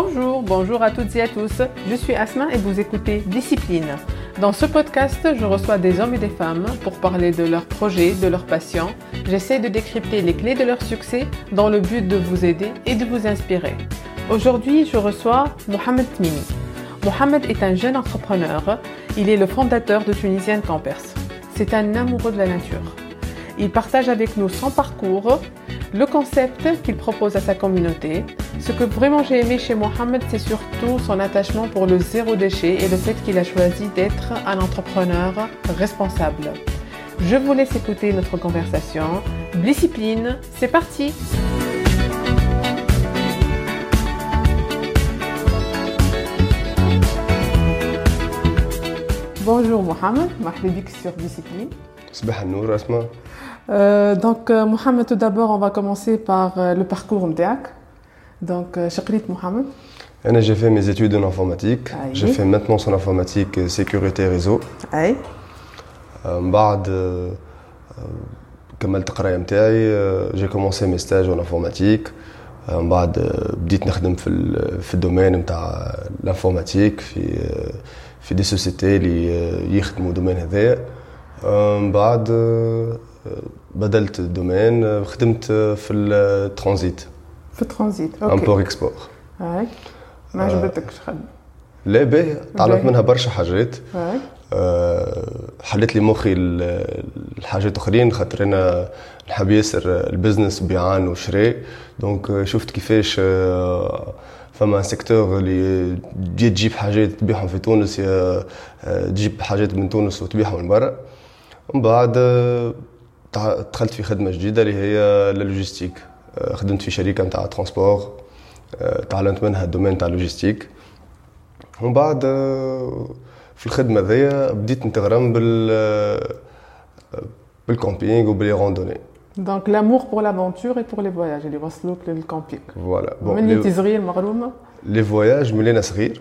Bonjour, bonjour à toutes et à tous. Je suis Asma et vous écoutez Discipline. Dans ce podcast, je reçois des hommes et des femmes pour parler de leurs projets, de leurs passions. J'essaie de décrypter les clés de leur succès dans le but de vous aider et de vous inspirer. Aujourd'hui, je reçois Mohamed Tmini. Mohamed est un jeune entrepreneur. Il est le fondateur de Tunisian Campers. C'est un amoureux de la nature. Il partage avec nous son parcours, le concept qu'il propose à sa communauté. Ce que vraiment j'ai aimé chez Mohamed, c'est surtout son attachement pour le zéro déchet et le fait qu'il a choisi d'être un entrepreneur responsable. Je vous laisse écouter notre conversation. Discipline, c'est parti Bonjour Mohamed, Mahledik sur Discipline. صباح النور اسماء Euh, donc, euh, Mohamed, tout d'abord, on va commencer par euh, le parcours MDAC. Donc, euh, Chakrit Mohamed. انا j'ai fait mes études en informatique Ah, j'ai oui. fait maintenance en informatique et sécurité réseau Aïe. آه، من بعد آه، آه، كملت القرايه نتاعي آه، j'ai commencé mes stages en informatique آه، من بعد آه، بديت نخدم في ال- في الدومين نتاع الانفورماتيك في آه، في دي سوسيتي اللي آه، يخدموا دومين هذايا آه، من بعد آه، بدلت ال domaine آه، خدمت في الترانزيت في ال transit. OK. import export أي. ما عجبتكش خدمة. لا باهي تعلمت. منها برشا حاجات. أه حلت لي مخي ال- الحاجات أخرين خاطر أنا نحب ياسر ال business بيعان وشراء donc شفت كيفاش فما secteur اللي تجي تجيب حاجات تبيعهم في تونس تجيب حاجات من تونس وتبيعهم من برا ومن بعد دخلت في خدمة جديدة اللي هي ال logistique آه، خدمت في شركة نتاع transport آه، تعلمت منها ال domaine نتاع ال logistique ومن بعد آه، في الخدمة ذي بديت نتغرم بال بال camping وب les randonnées Donc, l'amour pour l'aventure et pour les voyages. اللي وصلوك لل camping. voilà من انت bon صغير مغرومة. les voyages من أنا صغير.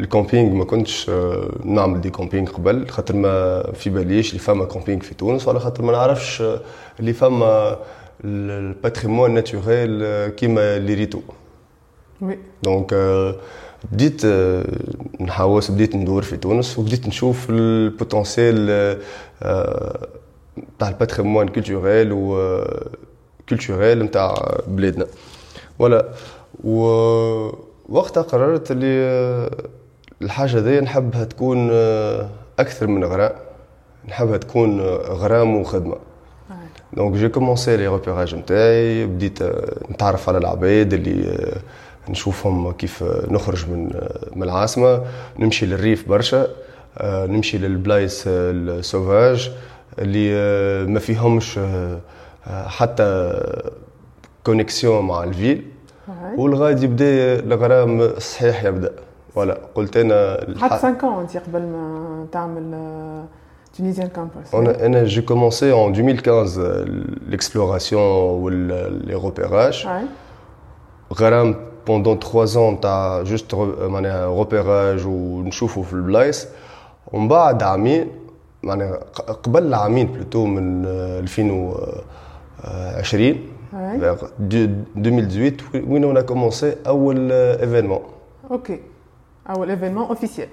ال camping ما كنتش نعمل des campings قبل خاطر ما في باليش اللي فما camping في تونس ولا خاطر ما نعرفش اللي فما ال patrimoine naturel كيما اللي ريتو Oui. donc بديت نحوس بديت ندور في تونس وبديت نشوف ال potentiel تاع ال patrimoine culturel و culturel نتاع بلادنا ولا ووقتها قررت اللي الحاجة ذي نحبها تكون أكثر من غرام نحبها تكون غرام وخدمه أي. donc j'ai commencé les repérages نتاعي بديت نتعرف على العباد اللي نشوفهم كيف نخرج من من العاصمة نمشي للريف برشا نمشي للبلايص ال sauvages اللي ما فيهمش حتى connexion مع ال ville. والغادي يبدا الغرام الصحيح يبدا ولا قلت أنا حتى 5 ans انت قبل ما تعمل آه، Tunisian Campers. On a, أنا j'ai commencé en 2015 euh, l'exploration ou le- les repérages. أي. غرام pendant 3 ans تاع re- معناها repérage ونشوفوا في البلايص ومن بعد عامين معناها قبل عامين plutôt من آه، 2020 أي. vers deux- 2018 وين on a commencé أول آه، événement OK. اول événement officiel.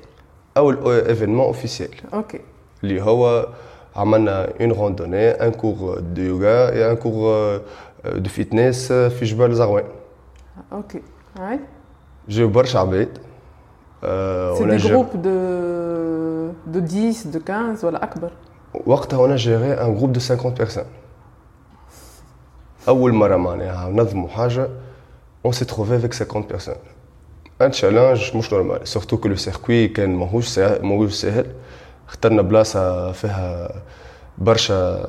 أول آه، événement officiel OK. اللي هو عملنا une randonnée un cours de yoga et un cours de fitness في جبال زغوان OK. أي. جاو برشا عباد آه، C'est وأنا des جا- groupes de, de 10, de 15 ولا أكبر وقتها on a géré un groupe de 50 personnes أول مرة معناها نظموا حاجة on s'est trouvé avec 50 personnes un challenge مش normal surtout que le circuit كان ماهوش سهل ماهوش سهل. اخترنا بلاصة فيها برشا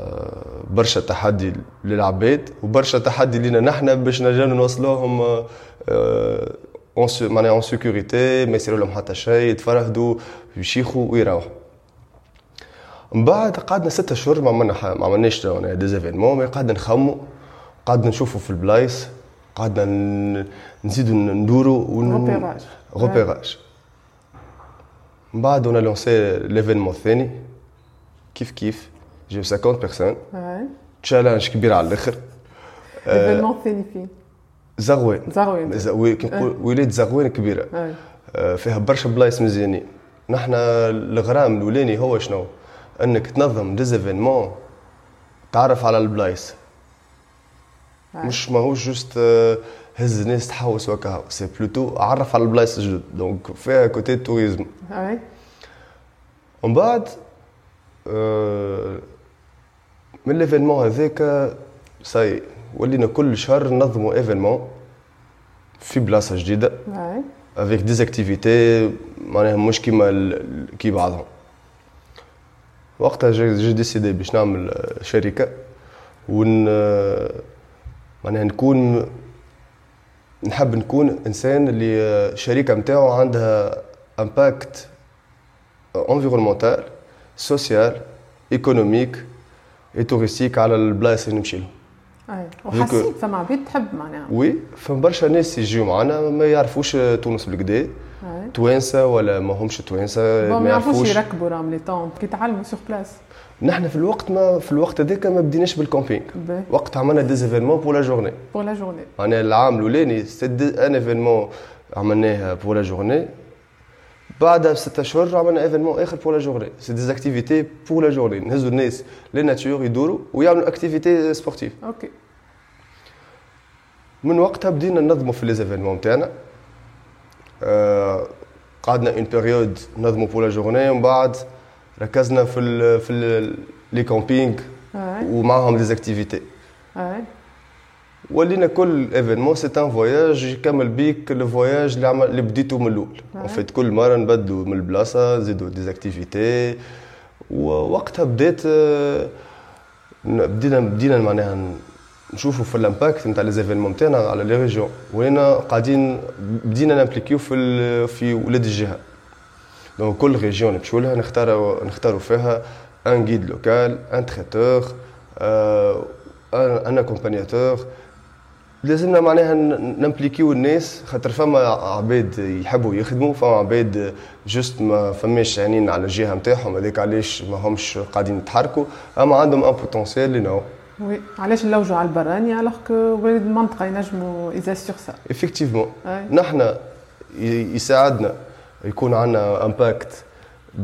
برشا تحدي للعباد وبرشا تحدي لينا نحنا باش نجاو نوصلوهم آه، آه، en sé- معناها en sécurité ما يصير لهم حتى شيء يتفرهدوا يشيخوا ويروحوا. من بعد قعدنا ستة اشهر ما عملنا ما عملناش des événements mais قعدنا نخمو. قعدنا نشوفوا في البلايص قعدنا نزيدوا ندوروا Repérage. repérage من بعد a lancé l'événement الثاني كيف كيف؟ جاو 50 personnes. challenge كبير على الآخر. Événement الثاني فين زغوان زغوان كي نقول ولايه زغوان كبيره فيها برشا بلايص مزيانين. نحن الغرام الأولاني هو شنو؟ أنك تنظم des événements تعرف على البلايص. مش ماهوش juste هز الناس تحوس وكا c'est plutôt عرف على البلايص الجدد donc فيها côté tourisme. ومن بعد من l'événement هذاك ساي ولينا كل شهر ننظموا événement في بلاصه جديده. avec des activités معناها مش كيما كي بعضهم وقتها j'ai décidé باش نعمل شركه ون معناها نكون نحب نكون إنسان اللي الشركة نتاعو عندها impact environnemental social économique et touristique على البلايص اللي نمشي لهم أي. وحسيت فما عباد تحب معناها oui فما برشا ناس يجيو معنا ما يعرفوش تونس بالكدا. توانسة ولا ما همش توانسة ما يعرفوش يركبوا راهم les tentes كي تعلموا sur place نحن في الوقت ما في الوقت هذاك ما بديناش بال camping وقت عملنا des événements pour la journée pour la journée معناها العام الأولاني un événement عملناها pour la journée بعدها بستة أشهر عملنا événement آخر pour la journée c'est des activités pour la journée نهزوا الناس. les nature يدوروا ويعملوا activités sportives OK من وقتها بدينا ننظموا في les événements تاعنا آه، قعدنا une période ننظموا pour la journée ومن بعد ركزنا في ال في ال les camping أي. ومعهم des activités أي. ولينا كل événement c'est un voyage يكمل بيك ال voyage اللي عمل اللي بديتو من الأول. vite كل مرة نبدلوا من البلاصة نزيدوا des activités ووقتها بديت آه، بدينا بدينا معناها نشوفوا في ال impact نتاع les événements تاعنا على les régions ولينا قاعدين بدينا نـ impliquiو في في ولاد الجهة. donc كل région نمشيو لها نختاروا نختاروا فيها un guide local un traiteur un accompagnateur لازمنا معناها نـ impliquiو الناس خاطر فما عباد يحبوا يخدموا فما عباد juste ما فماش عينين على الجهة نتاعهم هذاك علاش ما همش قاعدين يتحركوا أما عندهم un potentiel اللي نو oui علاش نلوجوا على البراني alors que ولاد المنطقة ينجموا يزا sur ça effectivement أي. نحن ي- يساعدنا. يكون عندنا impact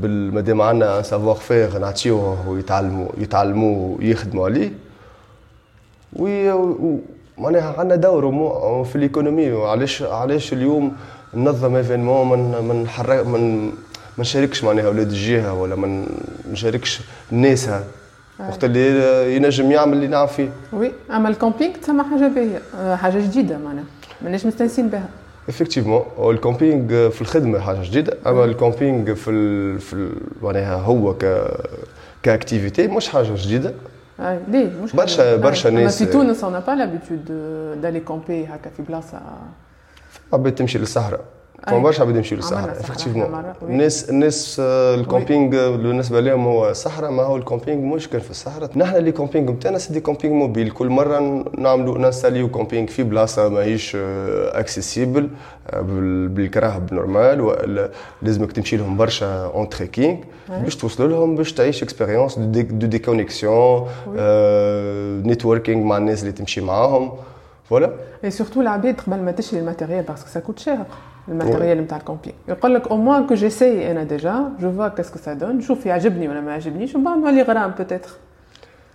مادام عندنا savoir-faire نعطيوه ويتعلموا يتعلموا ويخدموا عليه. معناها عندنا دور في ال économie. وعلاش علاش اليوم ننظم événement من من حرك من ما نشاركش معناها أولاد الجهة ولا ما نشاركش ناسها وقت اللي ينجم يعمل اللي نعرف فيه. oui اما ال camping تسمى حاجة باهية. آه، حاجة جديدة معناها. ماناش مستانسين بها. effectivement ال camping في الخدمة حاجة جديدة. أما ال camping في ال في ال معناها هو ك comme activité مش حاجة جديدة. اي ليه؟ مش برشا-. برشا ناس- في تونس on n'a pas l'habitude d'aller camper هكا في بلاصه عباد تمشي للصحراء. فما برشا عباد يمشيو للصحراء صحراء effectivement. الناس الناس آه، ال camping بالنسبة لهم هو الصحراء ما هو ال camping مش كان في الصحراء. نحن les camping نتاعنا c'est des camping mobiles. كل مرة نعملوا نـ installiو camping في بلاصة ماهيش accessible بالكراه normal ولا لازمك تمشي لهم برشا un trekking باش توصلوا لهم باش تعيش اكسبيريونس دو ديكونيكسيون نيتوركينغ مع الناس اللي تمشي معاهم. فوالا اي سورتو العباد قبل ما تشري الماتيريال باسكو سا كوت شير الماتيريال نتاع الكومبينغ يقول لك أو موان كو جيساي أنا ديجا جو فوا كاسكو سا دون نشوف يعجبني ولا ما يعجبنيش ومن بعد نولي غرام بوتيتر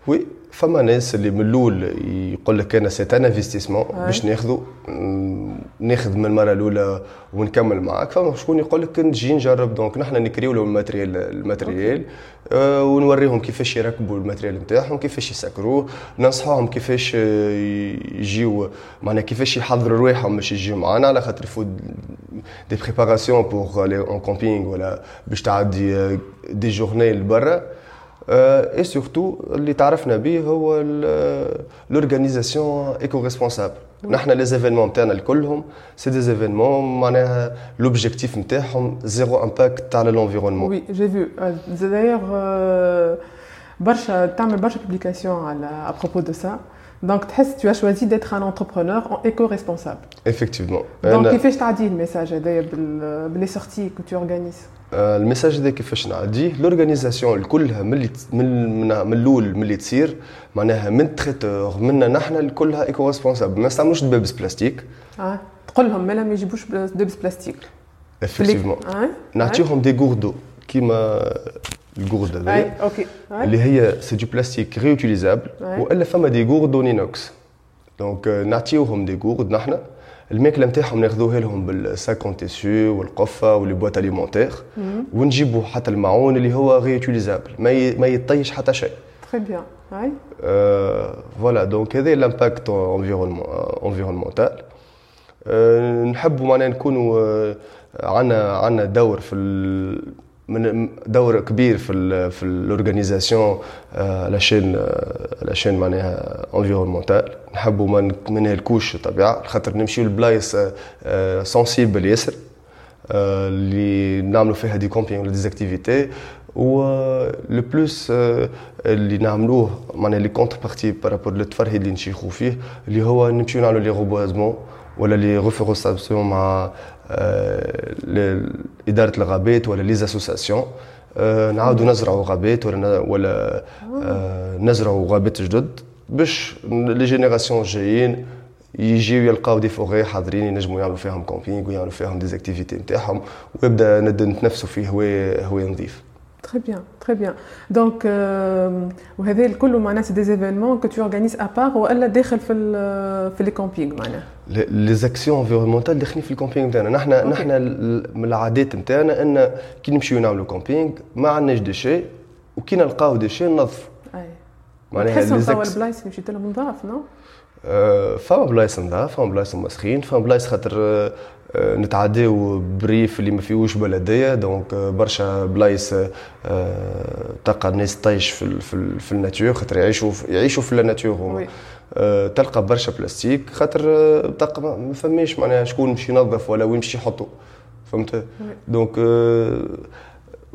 وي فما ناس اللي من الأول يقول لك أنا سي ان انفستيسمون باش ناخذه ناخذ من المره الاولى ونكمل معاك فما شكون يقول لك نجي نجرب donc نحن نكريو لهم ال matériel ال matériel آه ونوريهم كيفاش يركبوا ال matériel نتاعهم كيفاش يسكروه ننصحوهم كيفاش يجيو معناها كيفاش يحضروا رواحهم باش يجيو معنا على خاطر يفوت des préparations pour un camping ولا باش تعدي des journées لبرا et surtout اللي تعرفنا به هو l'organisation éco-responsable نحن les événements نتاعنا الكلهم c'est des événements معناها l'objectif نتاعهم zéro impact على l'environnement oui j'ai vu d'ailleurs برشا تعمل برشا publications على à propos de ça Donc, tu as choisi d'être un entrepreneur éco-responsable. Effectivement. Donc, كيفاش تعدي ال message هذايا باللي sorties que tu organises? ال message هذا كيفاش نعديه l'organisation كلها من اللي من من الأول من اللي تصير معناها من traiteur منا نحن كلها éco-responsable ما نستعملوش دبابس بلاستيك آه تقول لهم مالا ما يجيبوش دبابس plastique effectivement آه. نعطيهم des gourdes كيما ال gourde هذايا OK اللي هي c'est du plastique réutilisable والا فما des gourdes en inox donc نعطيوهم des gourdes نحن الماكله نتاعهم ناخذوها لهم بال sac en tissu والقفه و les boîtes alimentaires ونجيبوا حتى المعون اللي هو réutilisable ما ما يطيش حتى شيء très bien هاي voilà donc هذا l'impact environnemental نحبوا معناها نكونوا عندنا عندنا دور في من دور كبير في في ال organisation la chaîne la chaîne معناها environnementale نحبوا ما نهلكوش الطبيعة خاطر نمشيو لبلايص sensibles ياسر اللي نعملوا فيها des camping ولا des activités و le plus اللي نعملوه معناها les contreparties par rapport للتفرهيد اللي نشيخوا فيه اللي هو نمشيو نعملوا les reboisements ولا les reforestations مع إدارة الغابات ولا les associations نعاودوا نزرعوا غابات ولا ولا نزرعوا غابات جدد باش les générations الجايين يجيو يلقاو دي فوغي حاضرين ينجموا يعملوا فيهم camping ويعملوا فيهم des activités نتاعهم ويبدا نتنفسوا في هواء هواء نظيف Très bien, très bien. Donc, وهذا الكل معناها c'est des événements que tu organises à part والا داخل في في les camping معناها؟ les actions environnementales داخلين في ال camping نتاعنا نحن نحن من العادات نتاعنا إنو كي نمشيو نعملوا camping ما عندناش déchets وكي نلقاو déchets ننظفوا معناها تحسهم توا البلايص مشيت لهم نظاف non؟ فما بلايص نظاف فما بلايص مسخين فما بلايص خاطر نتعداو bref اللي ما فيهوش بلدية. donc برشا بلايص تلقى الناس طيش في في, في ال nature خاطر يعيشوا يعيشوا في ال nature هما. تلقى برشا بلاستيك خاطر تلقى ما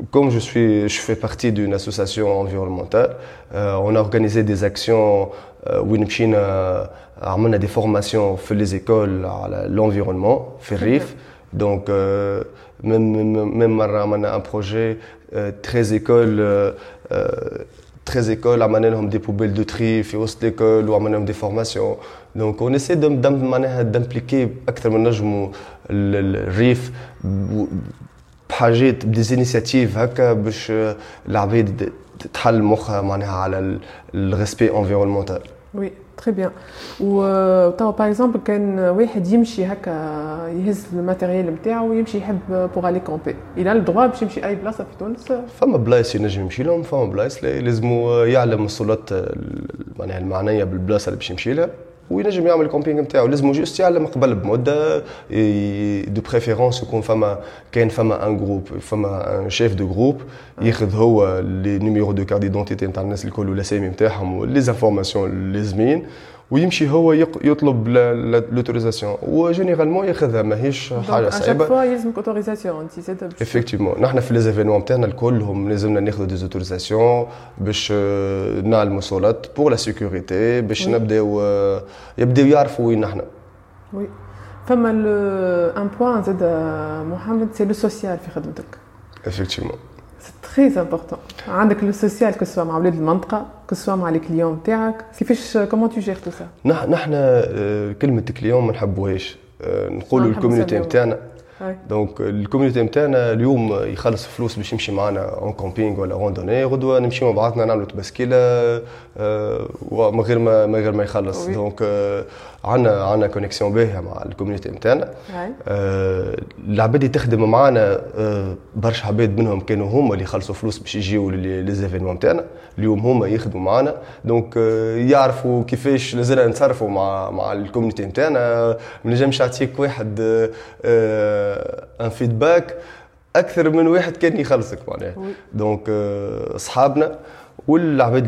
comme je, je fais partie d'une association environnementale, euh, on a organisé des actions euh, où nous euh, avons des formations dans les écoles à l'environnement, RIF. Donc, même, même, on a un projet 13 écoles, amener des poubelles de tri, l'école ou des formations. Donc on essaie d'impliquer أكثر من des initiatives هكا باش العباد تحل مخها معناها oui très bien وتوا par exemple كان واحد يمشي هكا يهز ال matériel نتاعو ويمشي يحب pour aller camper il a le droit باش يمشي أي بلاصه في تونس فما بلايص ينجم يمشي لهم فما بلايص لازم يعلم السلطات معناها المعنية بالبلاصة اللي باش يمشي لها. وينجم يعمل ال camping نتاعو لازم juste يعلم قبل بمده de préférence يكون فما كاين فما un groupe فما un chef de groupe ياخذ هو les numéros de carte d'identité نتاع الناس الكل والاسامي نتاعهم و les informations اللازمين ويمشي هو يطلب l'autorisation و généralement ياخذها ماهيش حاجة صعيبة. voilà يلزمك autorisation انت effectivement نحن في les événements نتاعنا الكلهم لازمنا ناخذوا des autorisations باش نعلموا السلط pour la sécurité باش نبداو يبداو يعرفوا وين نحن. oui فما un point زاد محمد c'est le social في خدمتك. effectivement très important عندك le social que ce soit مع ولاد المنطقة que ce soit مع les clients تاعك كيفاش comment tu gères tout ça نحن كلمه client ما نحبوهاش. نقولوا ال community نتاعنا. donc ال community نتاعنا اليوم يخلص فلوس باش يمشي معنا en camping ولا randonnée غدوة نمشي مع بعضنا نعملوا تبسكيلة من غير ما من غير ما يخلص. donc عندنا عندنا connexion باهية مع ال community نتاعنا العباد اللي تخدم معنا برشا عباد منهم كانوا هما اللي يخلصوا فلوس باش يجيو les événements نتاعنا اليوم هما يخدموا معنا donc يعرفوا كيفاش لازلنا نتصرفوا مع مع ال community نتاعنا ما نجمش نعطيك واحد un feedback أكثر من واحد كان يخلصك معناها. donc أصحابنا والعباد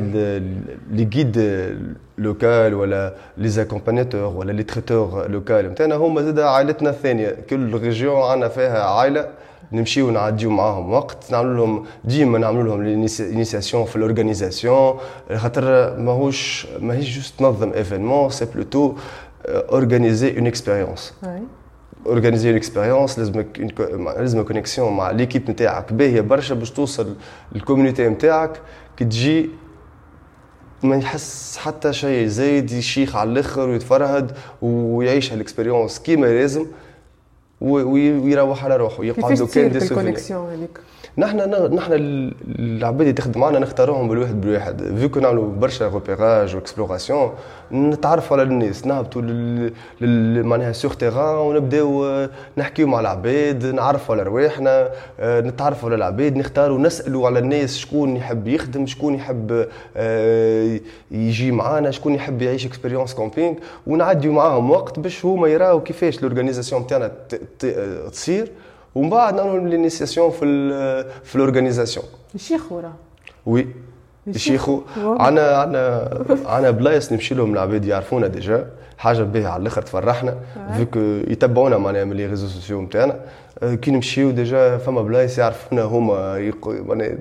les guides locaux ولا les accompagnateurs ولا les traiteurs locaux نتاعنا هما زاد عائلتنا الثانية. كل région عندنا فيها عائلة. نمشيو نعديو معاهم وقت. نعمل لهم ديما نعمل لهم ال initiation في ال organisation خاطر ماهوش ماهيش juste تنظم événement c'est plutôt organiser une expérience organiser une expérience لازمك لازم connexion مع l'équipe نتاعك باهيه برشا باش توصل لل community نتاعك كي تجي ما يحس حتى شيء زايد يشيخ على الآخر ويتفرهد ويعيش هال expérience كيما لازم ويروح على روحه يقعد كان دي هذيك نحن نحن العباد اللي تخدم معنا نختاروهم بالواحد بالواحد. فيكو نعملوا برشا repérage و exploration نتعرفوا على الناس نهبطوا معناها sur terrain ونبداو نحكيو مع العباد نعرفوا على رواحنا آه، نتعرفوا على العباد نختاروا نسألوا على الناس شكون يحب يخدم شكون يحب آه، يجي معانا شكون يحب يعيش expérience camping ونعديو معاهم وقت باش هما يراو كيفاش ال organisation تاعنا تصير. ومن بعد نعملوا l'initiation في في ال organisation يشيخوا راه. oui. يشيخوا عنا عنا عنا بلايص نمشي لهم العباد يعرفونا déjà. حاجة باهية على الآخر تفرحنا. فيك يتبعونا معناها من les réseaux sociaux نتاعنا كي نمشيو déjà فما بلايص يعرفونا هما معناها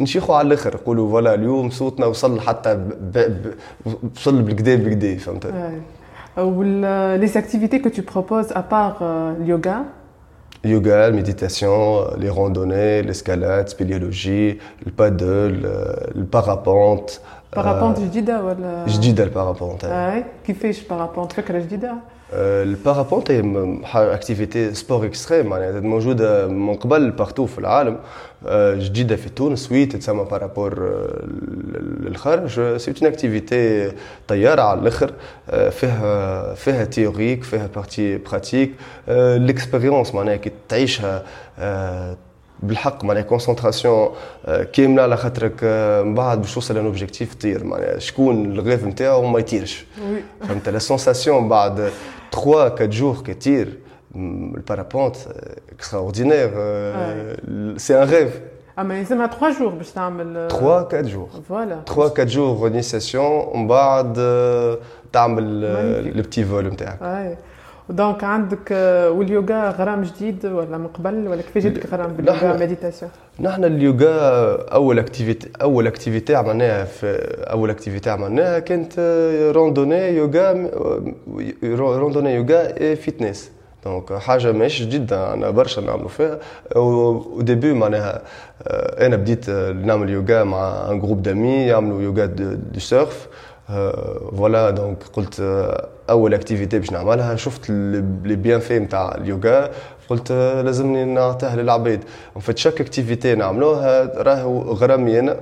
نشيخوا على الآخر. يقولوا voilà اليوم صوتنا وصل حتى وصل بالكدا بالكدا فهمت؟ les activités que tu proposes à part اليوغا yoga, méditation, euh, les randonnées, l'escalade, spéléologie, le paddle, euh, le, parapente. Parapente, euh, je dis voilà. Je dis le parapente. Hein. Ah ouais, qui fait le parapente, fait que je dis. هي اكتيفيتي سبور اكستريم معناتها موجوده من قبل بارتو في العالم. جديدة في تونس وي تتسمى بارابور للخارج سي اون اكتيفيتي طيارة على الأخر فيها فيها تيوريك فيها بارتي براتيك ليكسبيريونس معناها كي تعيشها بالحق معناها concentration كاملة على خاطرك من بعد باش توصل ل un objectif تطير. معناها شكون ال rêve نتاعو ما يطيرش. فهمت؟ la sensation بعد 3 4 jours كتير ال parapente extraordinaire c'est un rêve اما يلزمها 3 jours باش تعمل 3 4 jours voilà 3 4 jours initiation ومن بعد تعمل le petit vol نتاعك donc عندك واليوغا غرام جديد ولا من قبل؟ ولا كيفاش جاتك غرام باليوغا méditation؟ نحن اليوغا أول activité أول activité عملناها في أول activité عملناها كانت randonnée yoga randonnée yoga fitness donc حاجة ماشي جدا أنا برشا نعملوا فيها. و depuis معناها أنا بديت نعمل يوغا مع un groupe d'amis يعملوا يوغا de surf voilà donc قلت أول activité باش نعملها شفت les bienfaits نتاع اليوغا قلت لازمني نعطيها للعباد fait chaque activité نعملوها راهو غرامي أنا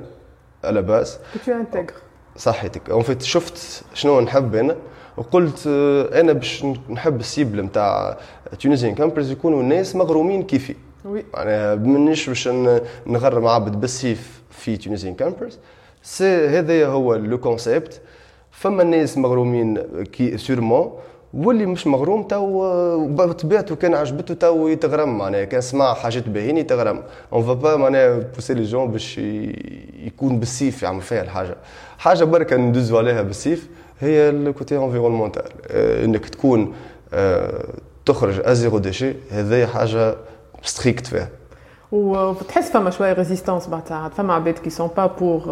à la base. تو انتغر صحيتك en fait شفت شنو نحب أنا وقلت أنا باش نحب ال cible نتاع Tunisian Campers يكونوا الناس مغرومين كيفي. oui معناها مانيش باش نغرم عبد بالسيف في Tunisian Campers. c'est هذا هو le concept فما الناس مغرومين كي sûrement واللي مش مغروم تو بطبيعته كان عجبته تو يتغرم معناها. كان سمع حاجات باهين يتغرم. on va pas معناها pousser les gens باش يكون بالسيف يعمل فيها الحاجة. حاجة بركة ندوزو عليها بالسيف هي ال côté environnemental إنك تكون تخرج à zéro déchet هذه حاجة stricte فيها. وتحس فما شوية résistance بعد فما عباد qui sont pas pour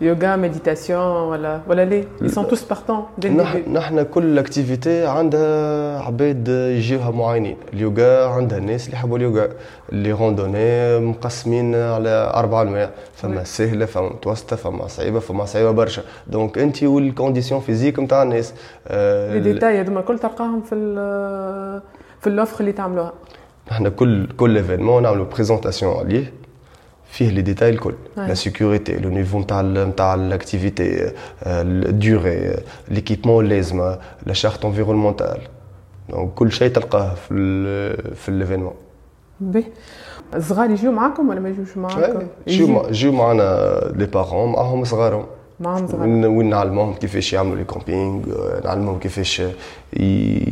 yoga méditation ولا ولا ليه sont tous partants نحن نحن كل activité عندها عباد يجيوها معينين. اليوغا عندها الناس اللي يحبوا اليوغا les randonnées مقسمين على أربع أنواع. فما سهلة فما متوسطة فما صعيبة فما صعيبة برشا. دونك انت وال condition physique نتاع الناس les détails هذوما الكل تلقاهم في في ال offre اللي تعملوها. نحن كل كل événement نعملوا présentation عليه. فيه les détails الكل la sécurité le niveau نتاع نتاع ال activité la durée l'équipement اللازمه la charte environnementale donc كل شيء تلقاه في ال في ال événement باهي الصغار يجيو معاكم ولا ما يجيوش معاكم؟ يجيو يجيو معنا les parents معاهم صغارهم. معاهم صغار وين نعلموهم كيفاش يعملوا les campings نعلموهم كيفاش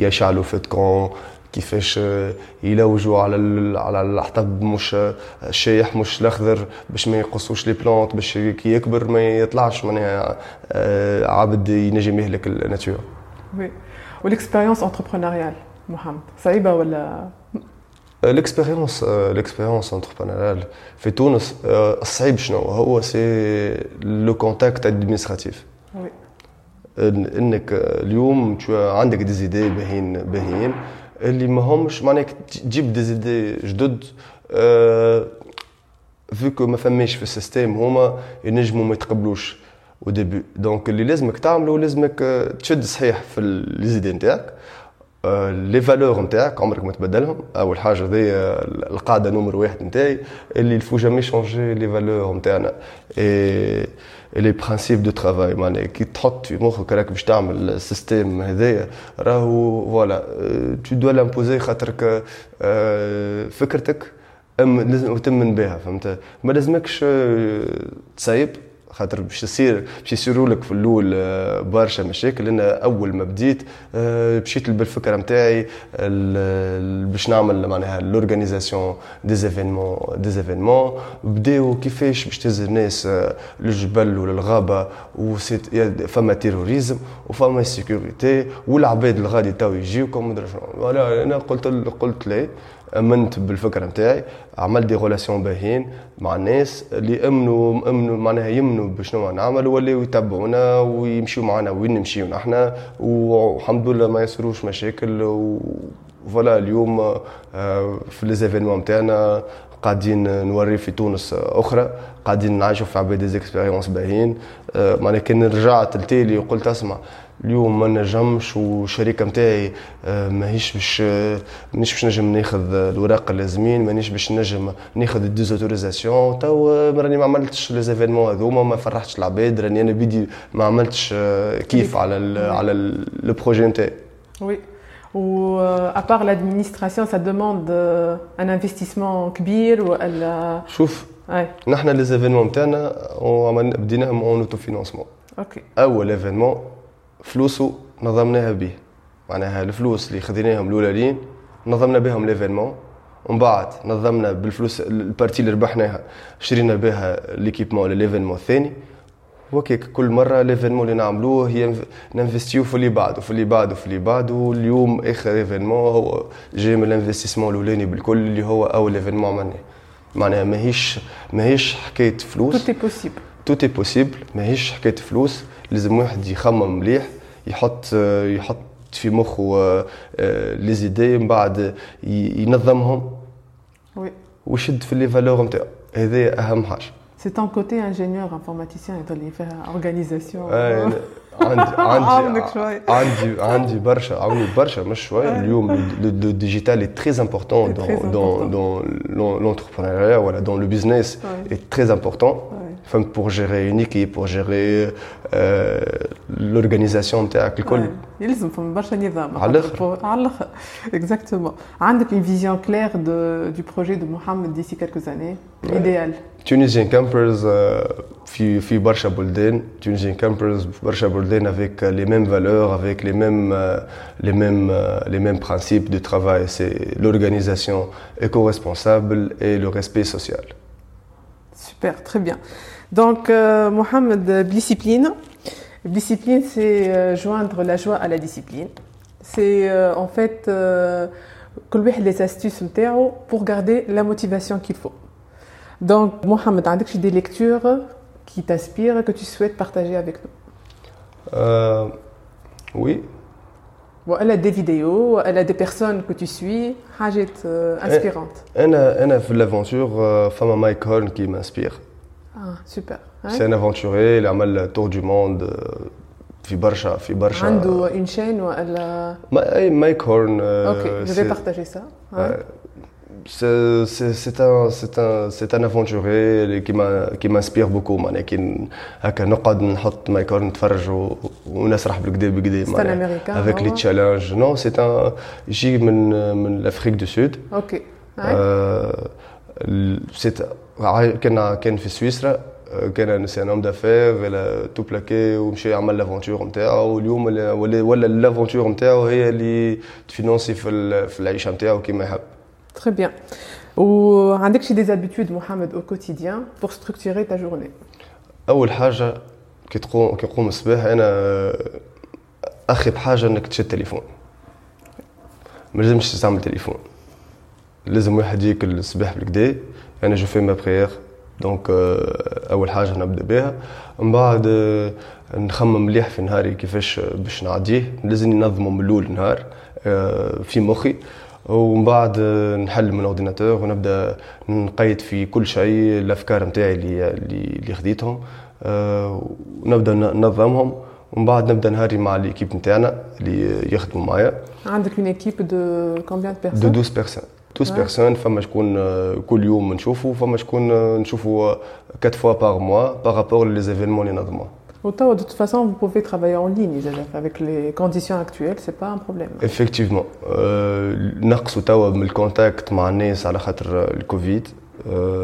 يشعلوا feu de camp كيفاش يلوجوا على على الحطب مش الشايح مش الأخضر باش ما يقصوش les plantes باش كي يكبر ما يطلعش معناها عبد ينجم يهلك ال nature. oui وال expérience entrepreneuriale محمد صعيبة ولا؟ l'expérience l'expérience entrepreneuriale في تونس الصعيب شنو؟ هو c'est le contact administratif إنك اليوم عندك des idées باهين باهيين اللي ما همش معناها تجيب des idées جدد vu que ما فماش في ال système هما ينجموا ما يتقبلوش au début donc اللي لازمك تعمله لازمك تشد صحيح في les idées نتاعك les valeurs نتاعك عمرك ما تبدلهم. أول حاجة هذه القاعدة نمر واحد نتاعي il faut jamais changer les valeurs نتاعنا. les principes de travail معناها كي تحط في مخك راك باش تعمل ال système هذايا راهو voilà tu dois l'imposer خاطرك فكرتك لازم تمن بها فهمت ما لازمكش تصايب خاطر باش تصير باش يصيروا لك في الأول آه، برشا مشاكل. أنا أول ما بديت آه، مشيت بالفكرة نتاعي باش نعمل معناها l'organisation des événements des événements بداو كيفاش باش تهز الناس آه، للجبل ولا الغابه فما terrorisme وفما sécurité والعباد الغادي تو يجيوكم أنا قلت قلت ليه أمنت بالفكرة نتاعي عملت des relations باهيين مع الناس اللي أمنوا أمنوا معناها يمنوا بشنو نعمل ولاو يتبعونا ويمشيو معنا وين نمشيو نحن. والحمد لله ما يصيروش مشاكل voilà اليوم آه، في les événements نتاعنا قاعدين نوري في تونس أخرى قاعدين نعيشوا في عباد des expériences باهيين. آه، معناها كان رجعت لتالي وقلت أسمع اليوم ما نجمش والشركة نتاعي آه، ماهيش باش آه، مانيش باش نجم ناخذ الوراق اللازمين مانيش باش نجم ناخذ ال des autorisations تو راني ما عملتش les événements هذوما ما فرحتش العباد راني أنا بيدي ما عملتش كيف على ال على le projet نتاعي. oui و à part l'administration ça demande un investissement كبير ولا شوف نحن les événements نتاعنا بديناهم en autofinancement ok اول événement فلوسه نظمناها به معناها الفلوس اللي خذيناهم الاولين نظمنا بهم l'événement ومن بعد نظمنا بالفلوس ال partie اللي ربحناها شرينا بها l'équipement ل l'événement الثاني. وكيك كل مرة l'événement اللي نعملوه هي ننفستيو في اللي بعده في اللي بعده في اللي بعده. اليوم آخر événement هو جاي من ال investissement الأولاني بالكل اللي هو أول événement عملناه معناها ماهيش ماهيش حكاية فلوس. tout est possible tout est possible ماهيش حكاية فلوس. لازم واحد يخمم مليح. يحط يحط في مخه آه، les idées من بعد ينظمهم. oui ويشد في les valeurs نتاعو. هذا أهم حاجة. c'est ton côté ingénieur informaticien يظل فيها organisation عندي عندي عندي عندي برشا عندي برشا مش شوية. اليوم le digital est très important dans dans dans l'entrepreneuriat voilà dans le business est très important. Pour gérer une équipe pour gérer euh, l'organisation نتاعك الكل يلزم فما برشا نظام على الآخر على الآخر exactement عندك une vision claire de du projet de Mohamed d'ici quelques années l'idéal Tunisian campers في في برشا بلدان Tunisian campers في برشا بلدان avec les mêmes valeurs avec les mêmes les mêmes les mêmes principes de travail c'est l'organisation éco-responsable et le respect social Super, très bien. Donc, euh, Mohamed, euh, discipline. Discipline, c'est euh, joindre la joie à la discipline. C'est euh, en fait que les astuces pour garder la motivation qu'il faut. Donc, Mohamed, as des lectures qui t'inspirent, que tu souhaites partager avec nous? Oui. Elle a des vidéos, elle a des personnes que tu suis, Hajit, eh, inspirante. Anna, Anna, l'aventure, femme Mike Horn qui m'inspire. Ah, super. C'est un aventurier, il a mal tour du monde في برشا في برشا عنده اون شين ولا اي مايك هورن اوكي جو في بارتاجي سا c'est un c'est un c'est un aventurier qui m'a qui m'inspire beaucoup معناها كي هكا نقعد نحط مايك هورن نتفرج ونسرح بالكدا بالكدا C'est un américain avec les challenges non c'est un يجي من من l'Afrique du Sud اوكي c'est كان كان في سويسرا كان c'est un homme d'affaires tout plaqué ومشى عمل l'aventure نتاعو واليوم ولا ولا l'aventure نتاعو هي اللي ت financer في في العيشة نتاعو كيما يحب. très bien وعندك شي des habitudes محمد au quotidien pour structurer ta journée أول حاجة كي تقوم كي تقوم الصباح أنا أخي بحاجه إنك تشد تليفون ما لازمش تعمل تليفون لازم واحد ياكل الصباح بالكدا أنا je fais ma prière donc أول حاجة نبدا بها. من بعد آه، نخمم مليح في نهاري كيفاش باش نعديه. لازم ننظمه من الأول نهار آه، في مخي. ومن بعد آه، نحل من ال ordinateur ونبدأ نقيد في كل شيء الأفكار نتاعي اللي اللي خديتهم ونبدأ ننظمهم. ومن بعد نبدأ نهاري مع l'équipe نتاعنا اللي يخدموا معايا. عندك une équipe de combien personnes de 12 بيرسون 12 بيرسون فما شكون كل يوم نشوفوا فما شكون نشوفوا 4 فوا بار موا بارابور لي زيفينمون اللي نظموا de toute façon, vous pouvez travailler en ligne avec les conditions actuelles, c'est pas un problème. Effectivement. نقصوا توا من الكونتاكت مع الناس على خاطر الكوفيد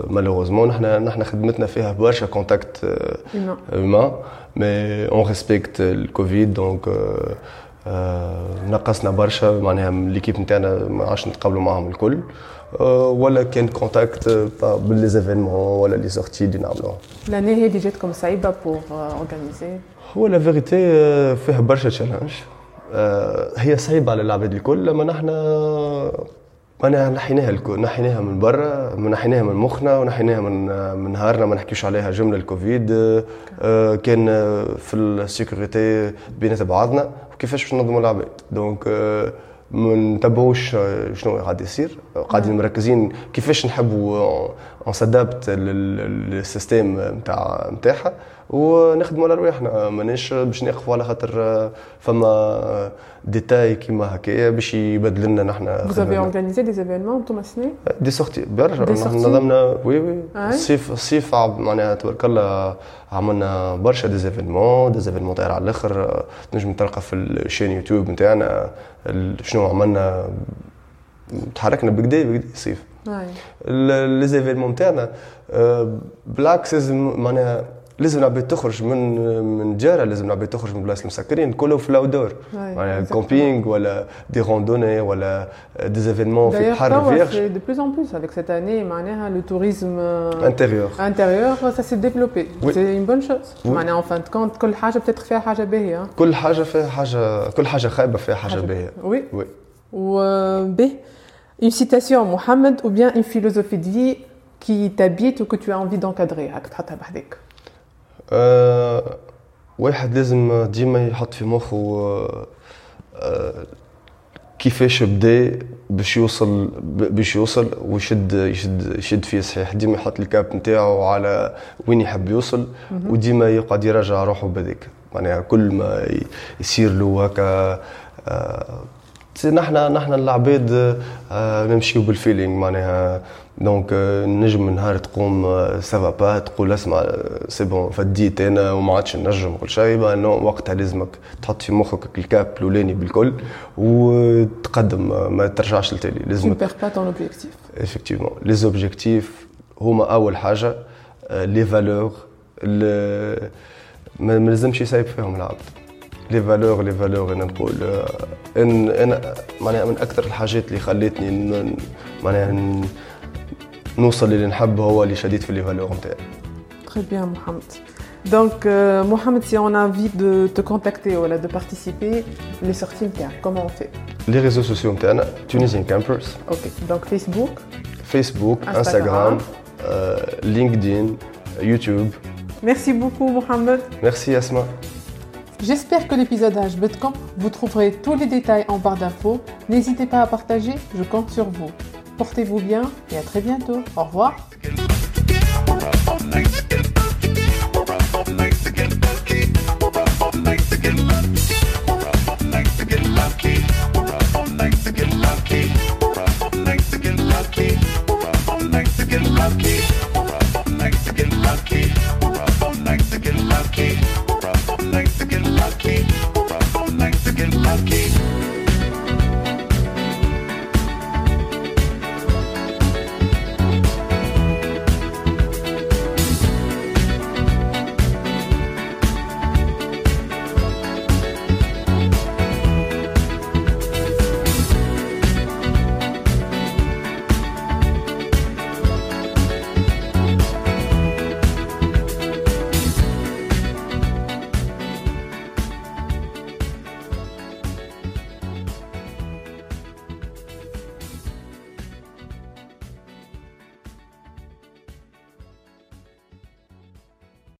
malheureusement نحن نحن خدمتنا فيها برشا كونتاكت humain mais on respecte le Covid donc نقصنا برشا معناها l'équipe نتاعنا ما عادش نتقابلوا معاهم الكل. ولا كان contact ب les événements ولا les sorties اللي نعملوهم لاني هذه جاتكم صعيبة pour organiser هو la vérité فيها برشا challenge هي صعيبة على العباد الكل لما نحن أنا نحيناها الكل نحيناها من برا نحيناها من مخنا ونحيناها من من نهارنا ما نحكيوش عليها جملة الكوفيد. كان في ال sécurité بينات بعضنا وكيفاش باش ننظموا العباد. donc ما نتبعوش شنو قاعد يصير. قاعدين مركزين كيفاش نحبوا on s'adapte لل système نتاع نتاعها ونخدموا على رواحنا ماناش باش نقفوا على خاطر فما ديتاي كيما هكايا باش يبدل لنا نحن Vous avez organisé des événements أنتم السنة؟ des sorties برشا نظمنا oui oui. الصيف الصيف معناها تبارك الله عملنا برشا des événements des événements طاير على الأخر. تنجم تلقى في ال chaîne YouTube نتاعنا شنو عملنا؟ تحركنا بكدا بكدا صيف. les événements نتاعنا بالعكس لازم معناها لازم العباد تخرج من من داره لازم العباد تخرج من بلاصه المسكرين كله في ال outdoor معناها camping ولا des randonnées ولا des événements في بحر vierge de plus en plus avec cette année معناها le tourisme intérieur intérieur ça s'est développé c'est une bonne chose معناها en fin de compte كل حاجة بتتر فيها حاجة باهيه كل حاجة فيها حاجة كل حاجة خايبه فيها حاجة باهيه وي وي و به une citation Mohamed ou bien une philosophie de vie qui t'habite ou que tu as envie d'encadrer هاك تحطها بحذاك واحد لازم ديما يحط في مخه أه كيفاش بدا باش يوصل باش يوصل ويشد يشد يشد فيه صحيح. ديما يحط الكاب نتاعو على وين يحب يوصل وديما يقعد يراجع روحه بهذيك. معناها كل ما يصير له هكا أه نحن نحن العباد أه نمشيو بال feeling معناها. donc نجم نهار تقوم سافا با تقول اسمع c'est bon فديت أنا وما عادش نجم كل شيء non وقتها لازمك تحط في مخك ال cap الأولاني بالكل وتقدم ما ترجعش لتالي. لازمك perds pas ton objectif. Effectivement. les objectifs هما أول حاجة les valeurs ما لازمش يسايب فيهم العبد. لي فالور لي فالور انا نقول ان انا معناها من اكثر الحاجات اللي خلتني معناها نوصل اللي نحبه هو اللي شديد في لي فالور نتاعي Très bien, Mohamed. Donc, euh, Mohamed, si on a envie de te contacter ou de participer, les sorties comment on fait Les réseaux sociaux نتاعنا Tunisian Campers. Ok, donc Facebook Facebook, Instagram, Instagram euh, LinkedIn, YouTube. Merci beaucoup, Mohamed. Merci, Asma. J'espère que l'épisode a HBetCamp, vous trouverez tous les détails en barre d'infos. N'hésitez pas à partager, je compte sur vous. Portez-vous bien et à très bientôt. Au revoir.